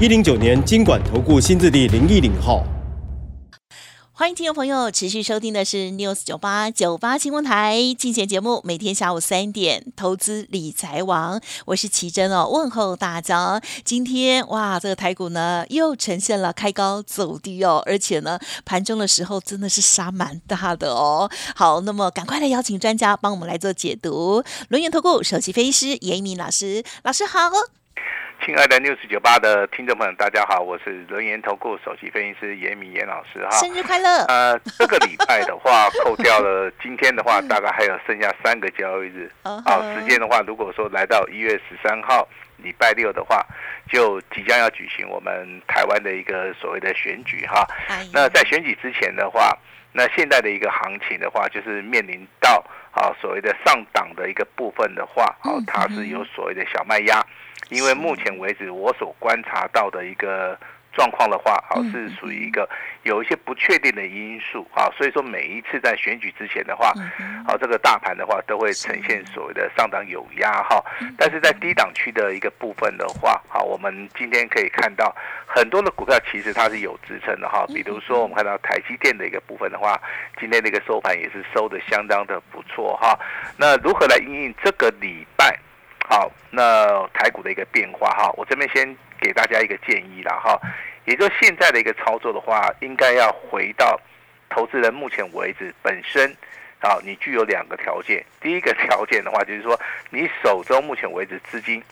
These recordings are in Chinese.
一零九年经管投顾新字第零一零号。欢迎听众朋友持续收听的是 News 九八九八新闻台进贤节目，每天下午三点投资理财王，我是奇珍哦，问候大家。今天哇，这个台股呢又呈现了开高走低哦，而且呢盘中的时候真的是杀蛮大的哦。好，那么赶快来邀请专家帮我们来做解读。轮源投顾首席分析师严一鸣老师，老师好。亲爱的六十九八的听众朋友，大家好，我是轮研投顾首席分析师严明严老师哈。生日快乐！呃，这个礼拜的话，扣掉了今天的话，大概还有剩下三个交易日。好，时间的话，如果说来到一月十三号礼拜六的话，就即将要举行我们台湾的一个所谓的选举哈。那在选举之前的话，那现在的一个行情的话，就是面临到啊所谓的上档的一个部分的话，好，它是有所谓的小卖压。因为目前为止，我所观察到的一个状况的话，啊，是属于一个有一些不确定的因素啊，所以说每一次在选举之前的话，啊，这个大盘的话都会呈现所谓的上档有压哈，但是在低档区的一个部分的话，啊，我们今天可以看到很多的股票其实它是有支撑的哈，比如说我们看到台积电的一个部分的话，今天的一个收盘也是收的相当的不错哈，那如何来应应这个礼拜？好，那台股的一个变化哈，我这边先给大家一个建议了哈，也就现在的一个操作的话，应该要回到投资人目前为止本身，啊，你具有两个条件，第一个条件的话就是说，你手中目前为止资金，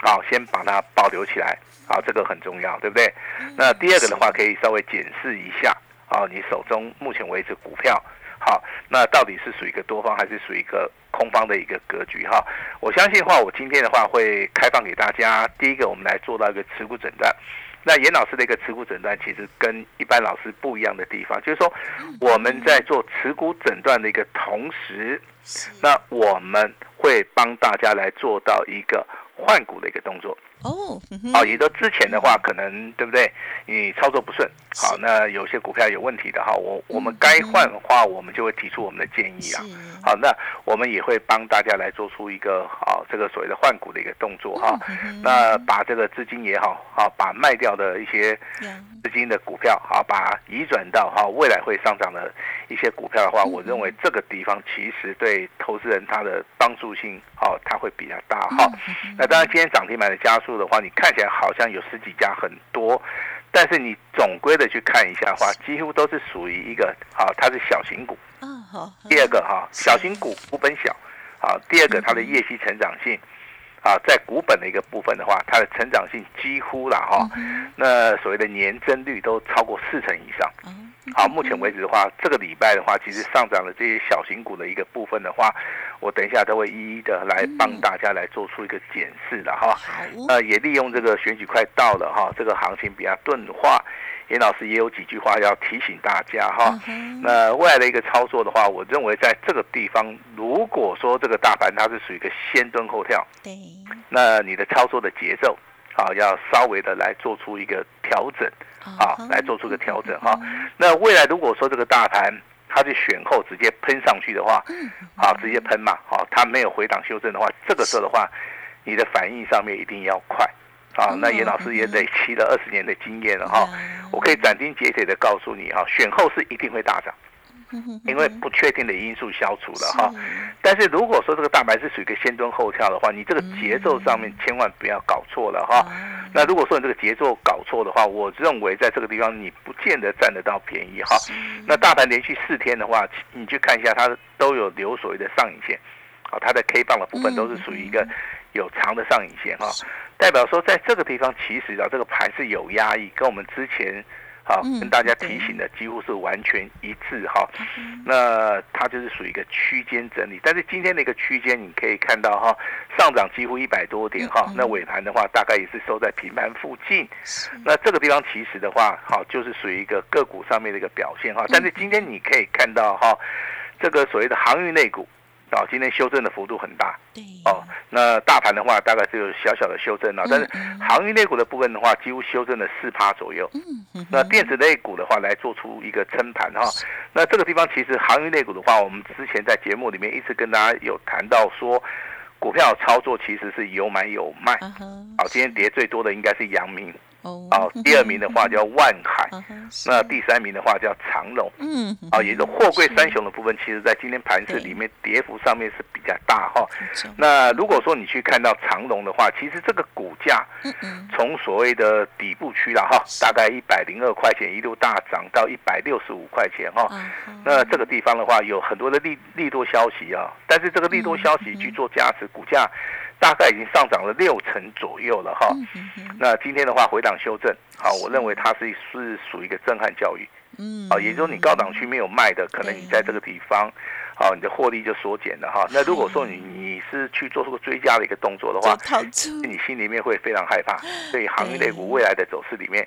啊，先把它保留起来，啊，这个很重要，对不对？那第二个的话，可以稍微检视一下，啊，你手中目前为止股票。好，那到底是属于一个多方还是属于一个空方的一个格局哈？我相信的话，我今天的话会开放给大家。第一个，我们来做到一个持股诊断。那严老师的一个持股诊断，其实跟一般老师不一样的地方，就是说我们在做持股诊断的一个同时，那我们会帮大家来做到一个换股的一个动作。哦，好，也都之前的话，可能对不对？你操作不顺，好，那有些股票有问题的哈，我我们该换的话，我们就会提出我们的建议啊。好，那我们也会帮大家来做出一个啊这个所谓的换股的一个动作哈。那把这个资金也好，好把卖掉的一些资金的股票，好把移转到哈未来会上涨的一些股票的话，我认为这个地方其实对投资人他的帮助性，好，它会比较大哈。那当然，今天涨停板的加速。的话，你看起来好像有十几家很多，但是你总归的去看一下的话，几乎都是属于一个啊，它是小型股。嗯，好。第二个哈，小型股股本小，啊，第二个它的业绩成长性，啊，在股本的一个部分的话，它的成长性几乎了哈，那所谓的年增率都超过四成以上。好，目前为止的话，这个礼拜的话，其实上涨的这些小型股的一个部分的话，我等一下都会一一的来帮大家来做出一个检视的哈。呃，也利用这个选举快到了哈，这个行情比较钝化，严老师也有几句话要提醒大家哈。那未来的一个操作的话，我认为在这个地方，如果说这个大盘它是属于一个先蹲后跳，对，那你的操作的节奏。好，要稍微的来做出一个调整，啊，来做出个调整哈。那未来如果说这个大盘它是选后直接喷上去的话，好，直接喷嘛，好，它没有回档修正的话，这个时候的话，你的反应上面一定要快，啊，那严老师也累积了二十年的经验了哈，我可以斩钉截铁的告诉你哈，选后是一定会大涨。因为不确定的因素消除了哈，但是如果说这个大盘是属于一个先蹲后跳的话，你这个节奏上面千万不要搞错了哈。那如果说你这个节奏搞错的话，我认为在这个地方你不见得占得到便宜哈。那大盘连续四天的话，你去看一下，它都有留所谓的上影线，啊，它的 K 棒的部分都是属于一个有长的上影线哈，代表说在这个地方其实啊这个盘是有压抑，跟我们之前。好，跟大家提醒的几乎是完全一致哈。那它就是属于一个区间整理，但是今天的一个区间你可以看到哈，上涨几乎一百多点哈。那尾盘的话，大概也是收在平盘附近。那这个地方其实的话，好就是属于一个个股上面的一个表现哈。但是今天你可以看到哈，这个所谓的航运类股。哦，今天修正的幅度很大，对哦，那大盘的话大概只有小小的修正啊，但是航运类股的部分的话，几乎修正了四趴左右。嗯，那电子类股的话来做出一个撑盘哈，那这个地方其实航运类股的话，我们之前在节目里面一直跟大家有谈到说，股票操作其实是有买有卖。好，今天跌最多的应该是阳明。哦，第二名的话叫万海，那第三名的话叫长隆。嗯，啊，也是货柜三雄的部分，其实在今天盘市里面跌幅上面是比较大哈。那如果说你去看到长隆的话，其实这个股价，从所谓的底部区了哈，大概一百零二块钱一路大涨到一百六十五块钱哈。那这个地方的话，有很多的利利多消息啊，但是这个利多消息去做加持，股价。大概已经上涨了六成左右了哈，那今天的话回档修正，好，我认为它是是属于一个震撼教育，嗯，啊，也就是你高档区没有卖的，可能你在这个地方，好，你的获利就缩减了哈。那如果说你你是去做出个追加的一个动作的话，你心里面会非常害怕，所以行业类股未来的走势里面，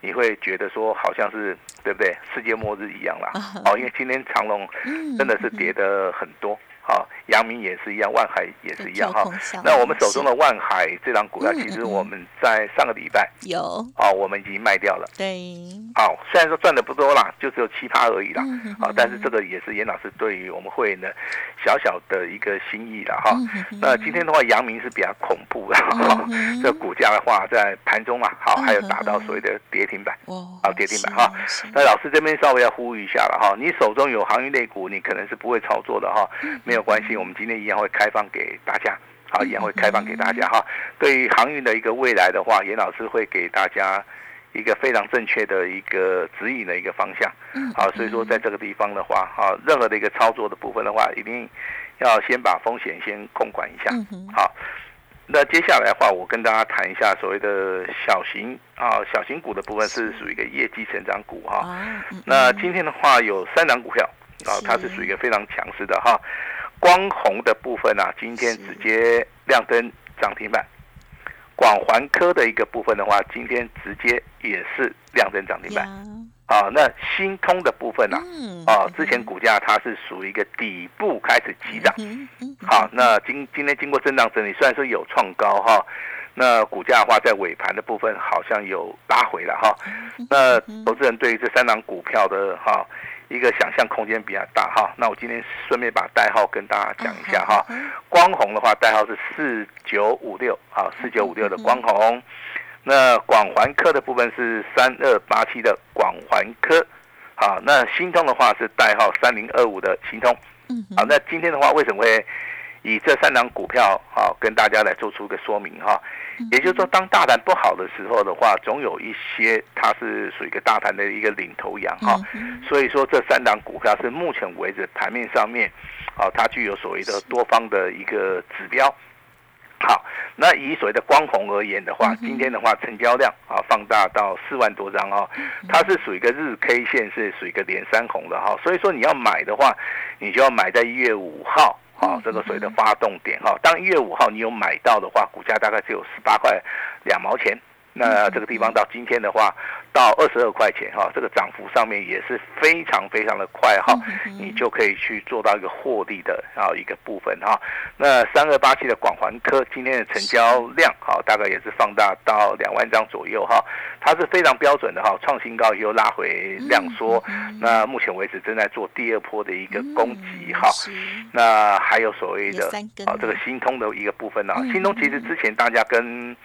你会觉得说好像是对不对？世界末日一样啦，哦，因为今天长隆真的是跌的很多。好，阳明也是一样，万海也是一样哈。那我们手中的万海这张股票，其实我们在上个礼拜有啊，我们已经卖掉了。对。好，虽然说赚的不多啦，就只有七趴而已啦。好，但是这个也是严老师对于我们会员的小小的一个心意了哈。那今天的话，阳明是比较恐怖的，这股价的话在盘中啊，好，还有达到所谓的跌停板。好，跌停板哈。那老师这边稍微要呼吁一下了哈，你手中有行业类股，你可能是不会操作的哈。有关系，我们今天一样会开放给大家，好，一样会开放给大家哈。对于航运的一个未来的话，严老师会给大家一个非常正确的一个指引的一个方向，好，所以说在这个地方的话，哈，任何的一个操作的部分的话，一定要先把风险先控管一下，好。那接下来的话，我跟大家谈一下所谓的小型啊小型股的部分是属于一个业绩成长股哈。那今天的话有三档股票啊，它是属于一个非常强势的哈。光弘的部分啊，今天直接亮灯涨停板。广环科的一个部分的话，今天直接也是亮灯涨停板。啊，那新通的部分呢？啊，之前股价它是属于一个底部开始急涨。好，那今今天经过震荡整理，虽然说有创高哈，那股价的话在尾盘的部分好像有拉回了哈。那投资人对于这三档股票的哈。一个想象空间比较大哈，那我今天顺便把代号跟大家讲一下哈。光弘的话，代号是四九五六啊，四九五六的光弘。那广环科的部分是三二八七的广环科，好，那新通的话是代号三零二五的新通。嗯，好，那今天的话为什么会？以这三档股票，好跟大家来做出一个说明哈。也就是说，当大盘不好的时候的话，总有一些它是属于一个大盘的一个领头羊哈。所以说，这三档股票是目前为止盘面上面，啊，它具有所谓的多方的一个指标。好，那以所谓的光红而言的话，今天的话成交量啊放大到四万多张哦，它是属于一个日 K 线是属于一个连三红的哈。所以说你要买的话，你就要买在一月五号。好，这个所谓的发动点哈，当一月五号你有买到的话，股价大概只有十八块两毛钱。那这个地方到今天的话，到二十二块钱哈，这个涨幅上面也是非常非常的快哈，你就可以去做到一个获利的啊一个部分哈。那三二八七的广环科今天的成交量哈，大概也是放大到两万张左右哈，它是非常标准的哈，创新高又拉回量缩，那目前为止正在做第二波的一个攻击哈。那还有所谓的啊这个新通的一个部分呢，新通其实之前大家跟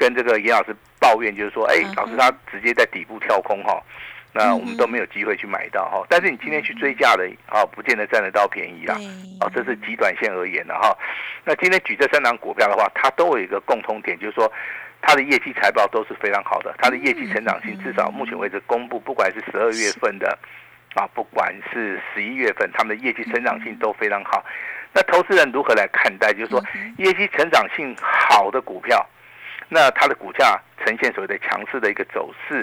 跟这个严老师抱怨，就是说，哎，老师他直接在底部跳空哈，那我们都没有机会去买到哈。但是你今天去追价的啊，不见得占得到便宜啦。哦，这是极短线而言的哈。那今天举这三档股票的话，它都有一个共通点，就是说它的业绩财报都是非常好的，它的业绩成长性至少目前为止公布，不管是十二月份的啊，不管是十一月份，他们的业绩成长性都非常好。那投资人如何来看待？就是说业绩成长性好的股票。那它的股价呈现所谓的强势的一个走势，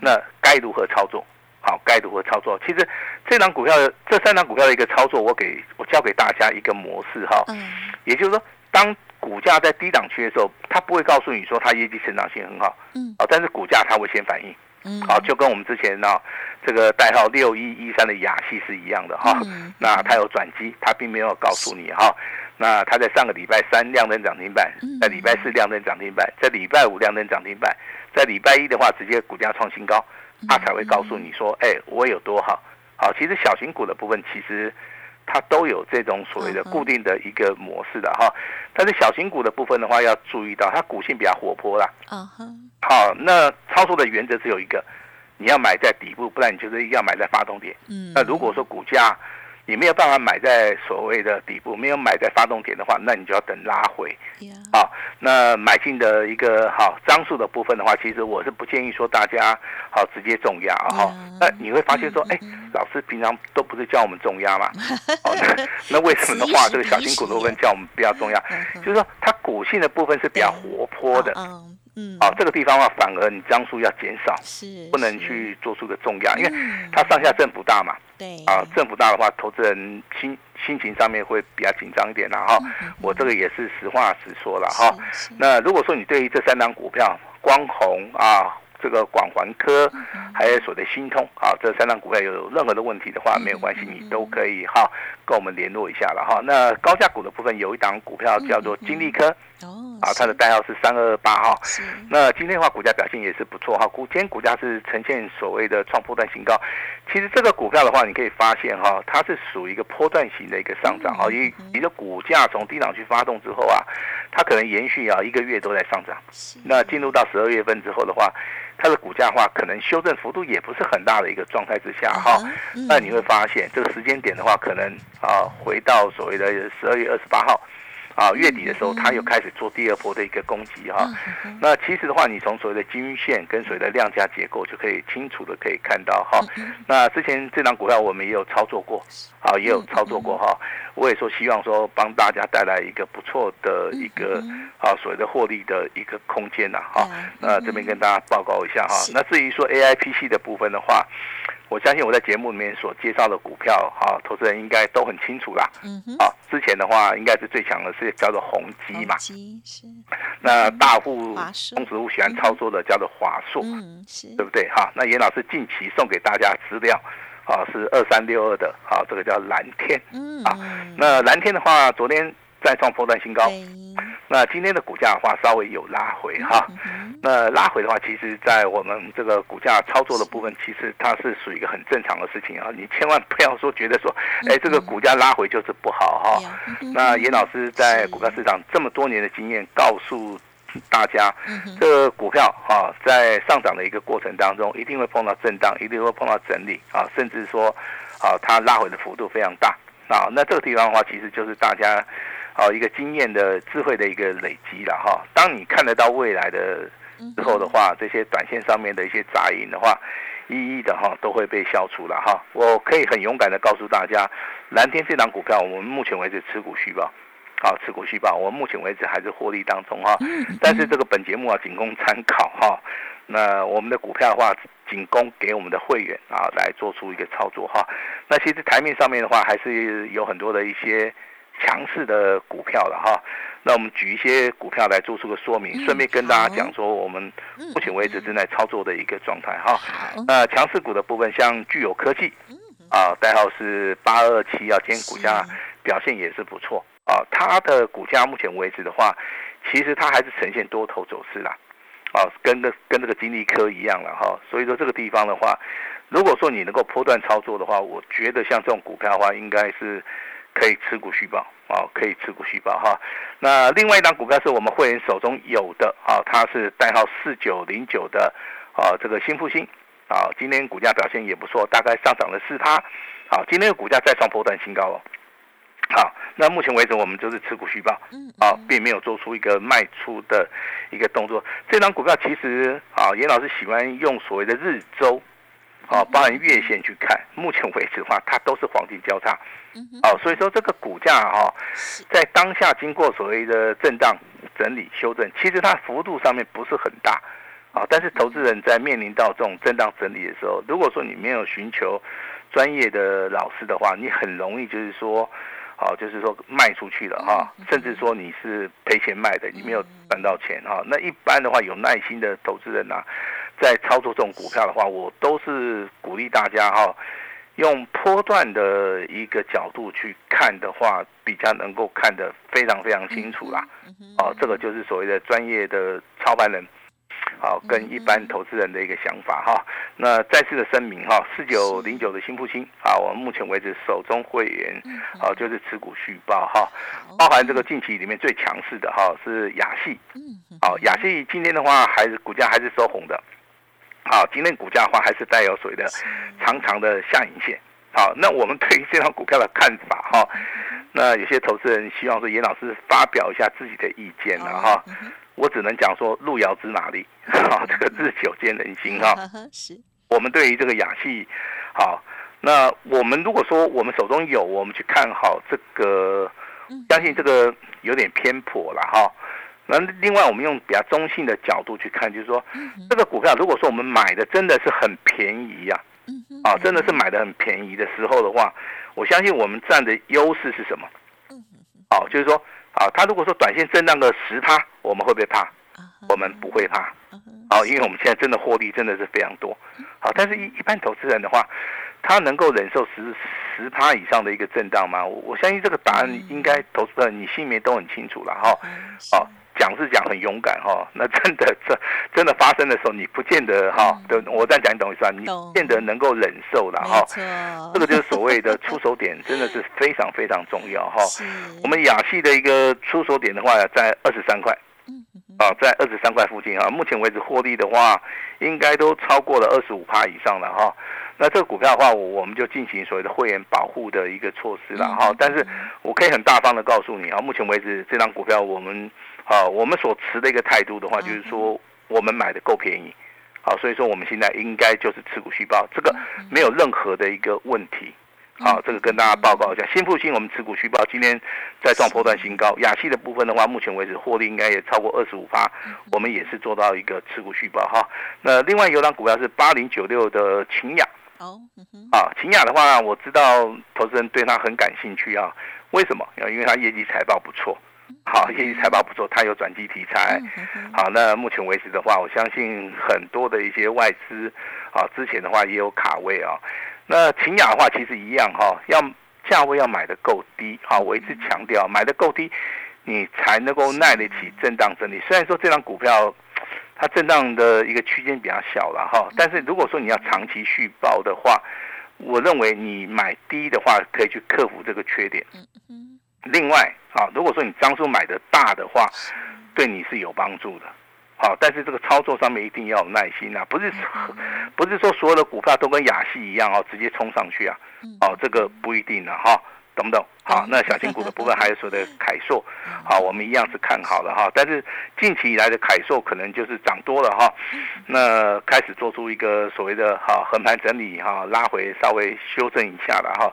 那该如何操作？好，该如何操作？其实这张股票的这三张股票的一个操作，我给我教给大家一个模式哈，嗯，也就是说，当股价在低档区的时候，它不会告诉你说它业绩成长性很好，嗯，啊，但是股价它会先反应，嗯，好，就跟我们之前呢这个代号六一一三的雅戏是一样的哈，嗯。那它有转机，它并没有告诉你哈。那它在上个礼拜三亮灯涨停板，在礼拜四亮灯涨停板，在礼拜五亮灯涨停板，在礼拜一的话直接股价创新高，它才会告诉你说，哎，我有多好。好，其实小型股的部分其实它都有这种所谓的固定的一个模式的哈，但是小型股的部分的话要注意到，它股性比较活泼啦。嗯哼。好，那操作的原则只有一个，你要买在底部，不然你就是要买在发动点。嗯。那如果说股价你没有办法买在所谓的底部，没有买在发动点的话，那你就要等拉回。好，那买进的一个好张数的部分的话，其实我是不建议说大家好直接重压哈。那你会发现说，哎，老师平常都不是叫我们重压嘛？那为什么的话，这个小型股都跟叫我们不要重压？就是说它股性的部分是比较活泼的。嗯，啊，这个地方的话，反而你张数要减少，是不能去做出个重压，因为它上下振幅大嘛。对，啊，振幅大的话，投资人心心情上面会比较紧张一点啦。哈，我这个也是实话实说了哈。那如果说你对于这三张股票，光弘啊。这个广环科，还有所谓的新通啊，这三张股票有任何的问题的话，没有关系，你都可以哈跟我们联络一下了哈。那高价股的部分有一档股票叫做金利科，哦，啊，它的代号是三二二八哈。那今天的话，股价表现也是不错哈，股今天股价是呈现所谓的创波段新高。其实这个股票的话，你可以发现哈，它是属于一个波段型的一个上涨哈，因为你的股价从低档区发动之后啊，它可能延续啊一个月都在上涨。那进入到十二月份之后的话。它的股价的话，可能修正幅度也不是很大的一个状态之下，哈，那你会发现这个时间点的话，可能啊，回到所谓的十二月二十八号。啊，月底的时候，它又开始做第二波的一个攻击哈。那其实的话，你从所谓的均线跟所谓的量价结构就可以清楚的可以看到哈。那之前这张股票我们也有操作过，啊，也有操作过哈。我也说希望说帮大家带来一个不错的一个啊所谓的获利的一个空间呐哈。那这边跟大家报告一下哈。那至于说 A I P C 的部分的话。我相信我在节目里面所介绍的股票，哈，投资人应该都很清楚啦。嗯哼。啊，之前的话应该是最强的是叫做宏基嘛。基是。那大户、中植物喜欢操作的叫做华硕，嗯，是对不对？哈，那严老师近期送给大家资料，啊，是二三六二的，好，这个叫蓝天。嗯。啊，那蓝天的话，昨天。再创破断新高，那今天的股价的话稍微有拉回哈，那拉回的话，其实，在我们这个股价操作的部分，其实它是属于一个很正常的事情啊，你千万不要说觉得说，哎，这个股价拉回就是不好哈。那严老师在股票市场这么多年的经验，告诉大家，这个股票哈，在上涨的一个过程当中，一定会碰到震荡，一定会碰到整理啊，甚至说，啊，它拉回的幅度非常大啊。那这个地方的话，其实就是大家。好，一个经验的智慧的一个累积了哈。当你看得到未来的之后的话，这些短线上面的一些杂音的话，一一的哈都会被消除了哈。我可以很勇敢的告诉大家，蓝天这档股票，我们目前为止持股续报，好，持股续报，我们目前为止还是获利当中哈。但是这个本节目啊，仅供参考哈。那我们的股票的话，仅供给我们的会员啊来做出一个操作哈。那其实台面上面的话，还是有很多的一些。强势的股票的哈，那我们举一些股票来做出个说明，顺便跟大家讲说我们目前为止正在操作的一个状态哈。那强势股的部分，像具有科技，啊，代号是八二七，啊，今天股价表现也是不错啊。它的股价目前为止的话，其实它还是呈现多头走势啦，啊，跟个跟这个金利科一样了哈。所以说这个地方的话，如果说你能够波段操作的话，我觉得像这种股票的话，应该是。可以持股续报啊，可以持股续报哈。那另外一张股票是我们会员手中有的啊，它是代号四九零九的啊，这个新复兴啊，今天股价表现也不错，大概上涨了四趴。好，今天的股价再创波段新高哦。好，那目前为止我们就是持股续报，啊，并没有做出一个卖出的一个动作。这张股票其实啊，严老师喜欢用所谓的日周。啊，包含月线去看，目前为止的话，它都是黄金交叉。哦，所以说这个股价哈，在当下经过所谓的震荡整理修正，其实它幅度上面不是很大。啊，但是投资人在面临到这种震荡整理的时候，如果说你没有寻求专业的老师的话，你很容易就是说，好，就是说卖出去了哈，甚至说你是赔钱卖的，你没有赚到钱哈。那一般的话，有耐心的投资人呐，在操作这种股票的话，我都是鼓励大家哈，用波段的一个角度去看的话，比较能够看得非常非常清楚啦。哦，这个就是所谓的专业的操盘人。好，跟一般投资人的一个想法哈。那再次的声明哈，四九零九的新复兴啊，我们目前为止手中会员好就是持股续报哈，包含这个近期里面最强势的哈是雅系，好雅戏今天的话还是股价还是收红的，好今天股价的话还是带有所谓的长长的下影线。好，那我们对于这张股票的看法哈，那有些投资人希望说严老师发表一下自己的意见了哈。我只能讲说路遥知马力，哈，这个日久见人心哈。是，我们对于这个氧气，好，那我们如果说我们手中有，我们去看好这个，相信这个有点偏颇了哈。那另外我们用比较中性的角度去看，就是说这个股票，如果说我们买的真的是很便宜呀，啊，真的是买的很便宜的时候的话，我相信我们占的优势是什么？好，就是说。啊，他如果说短线震荡个十趴，我们会不会怕？我们不会怕。啊，因为我们现在真的获利真的是非常多。好，但是一一般投资人的话，他能够忍受十十趴以上的一个震荡吗？我我相信这个答案应该投资人你心里面都很清楚了哈。好。讲是讲很勇敢哈，那真的这真的发生的时候，你不见得哈，我再讲你懂意思啊？你见得能够忍受了哈。这个就是所谓的出手点，真的是非常非常重要哈。我们亚系的一个出手点的话，在二十三块，啊，在二十三块附近啊。目前为止获利的话，应该都超过了二十五趴以上了哈。那这个股票的话，我我们就进行所谓的会员保护的一个措施了哈。但是我可以很大方的告诉你啊，目前为止这张股票我们。好，我们所持的一个态度的话，就是说我们买的够便宜，好，所以说我们现在应该就是持股续报，这个没有任何的一个问题。好，这个跟大家报告一下，新复兴我们持股续报今天再创破断新高，亚细的部分的话，目前为止获利应该也超过二十五趴，我们也是做到一个持股续报哈。那另外有档股票是八零九六的秦雅，哦，啊，秦雅的话，我知道投资人对它很感兴趣啊，为什么？因为它业绩财报不错。好，业绩财报不错，它有转机题材。好，那目前为止的话，我相信很多的一些外资，啊，之前的话也有卡位啊。那秦雅的话，其实一样哈，要价位要买的够低。好，我一直强调，买的够低，你才能够耐得起震荡整理。虽然说这张股票它震荡的一个区间比较小了哈，但是如果说你要长期续报的话，我认为你买低的话，可以去克服这个缺点。另外，啊，如果说你张数买的大的话，对你是有帮助的，好，但是这个操作上面一定要有耐心啊，不是，不是说所有的股票都跟雅戏一样哦，直接冲上去啊，哦，这个不一定的哈。懂不懂？好，那小型股的部分还有所谓的凯硕，好，我们一样是看好了哈。但是近期以来的凯硕可能就是涨多了哈，那开始做出一个所谓的哈横盘整理哈，拉回稍微修正一下了哈。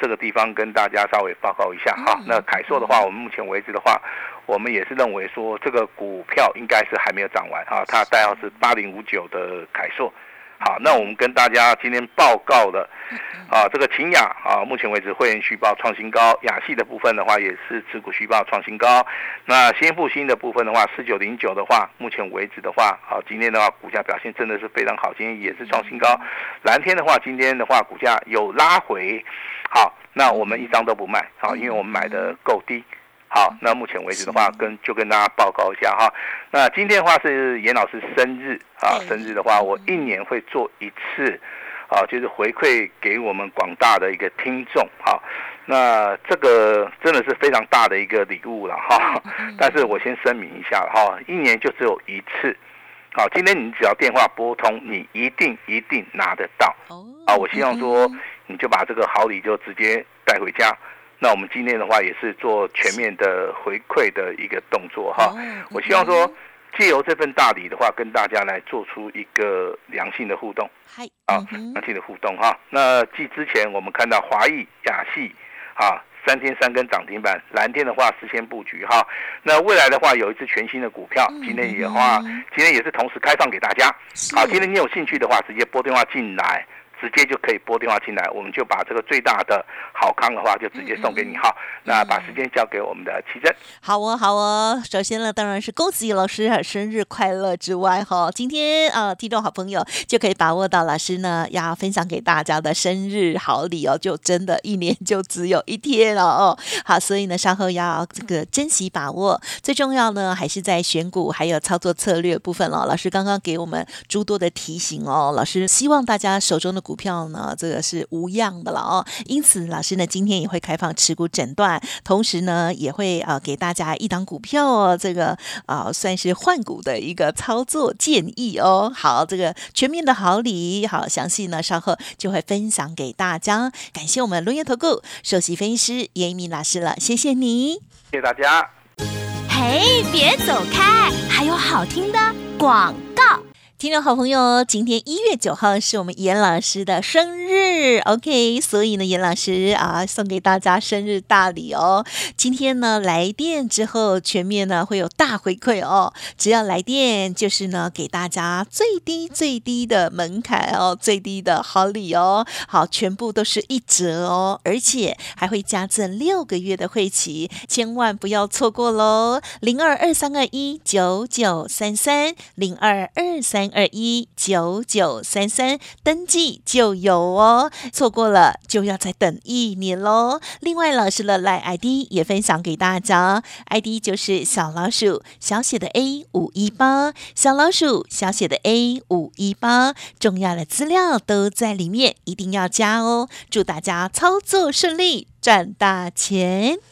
这个地方跟大家稍微报告一下哈。那凯硕的话，我们目前为止的话，我们也是认为说这个股票应该是还没有涨完啊。它代号是八零五九的凯硕。好，那我们跟大家今天报告的，啊，这个秦雅啊，目前为止会员续报创新高，雅系的部分的话也是持股续报创新高。那先复兴的部分的话，四九零九的话，目前为止的话，好，今天的话股价表现真的是非常好，今天也是创新高。蓝天的话，今天的话股价有拉回，好，那我们一张都不卖，好，因为我们买的够低。好，那目前为止的话，跟就跟大家报告一下哈。那今天的话是严老师生日啊，生日的话，我一年会做一次，啊，就是回馈给我们广大的一个听众哈。那这个真的是非常大的一个礼物了哈。但是我先声明一下哈，一年就只有一次。好，今天你只要电话拨通，你一定一定拿得到。哦。啊，我希望说你就把这个好礼就直接带回家。那我们今天的话也是做全面的回馈的一个动作哈，我希望说借由这份大礼的话，跟大家来做出一个良性的互动，啊，良性的互动哈。那继之前我们看到华裔、亚系啊三天三根涨停板，蓝天的话事先布局哈。那未来的话有一只全新的股票，今天也话今天也是同时开放给大家。好，今天你有兴趣的话，直接拨电话进来。直接就可以拨电话进来，我们就把这个最大的好康的话就直接送给你哈。那把时间交给我们的奇珍。好哦，好哦。首先呢，当然是恭喜老师生日快乐之外哈，今天啊，听众好朋友就可以把握到老师呢要分享给大家的生日好礼哦，就真的一年就只有一天了哦。好，所以呢，稍后要这个珍惜把握。最重要呢，还是在选股还有操作策略部分了。老师刚刚给我们诸多的提醒哦，老师希望大家手中的股。股票呢，这个是无恙的了哦。因此，老师呢今天也会开放持股诊断，同时呢也会啊给大家一档股票哦，这个啊算是换股的一个操作建议哦。好，这个全面的好礼，好详细呢稍后就会分享给大家。感谢我们龙岩投顾首席分析师严一鸣老师了，谢谢你，谢谢大家。嘿，别走开，还有好听的广告。听众好朋友，今天一月九号是我们严老师的生日，OK，所以呢，严老师啊送给大家生日大礼哦。今天呢来电之后，全面呢会有大回馈哦。只要来电，就是呢给大家最低最低的门槛哦，最低的好礼哦。好，全部都是一折哦，而且还会加赠六个月的会期，千万不要错过喽。零二二三二一九九三三零二二三。二一九九三三登记就有哦，错过了就要再等一年喽。另外，老师的赖 ID 也分享给大家，ID 就是小老鼠小写的 A 五一八，小老鼠小写的 A 五一八，重要的资料都在里面，一定要加哦。祝大家操作顺利，赚大钱。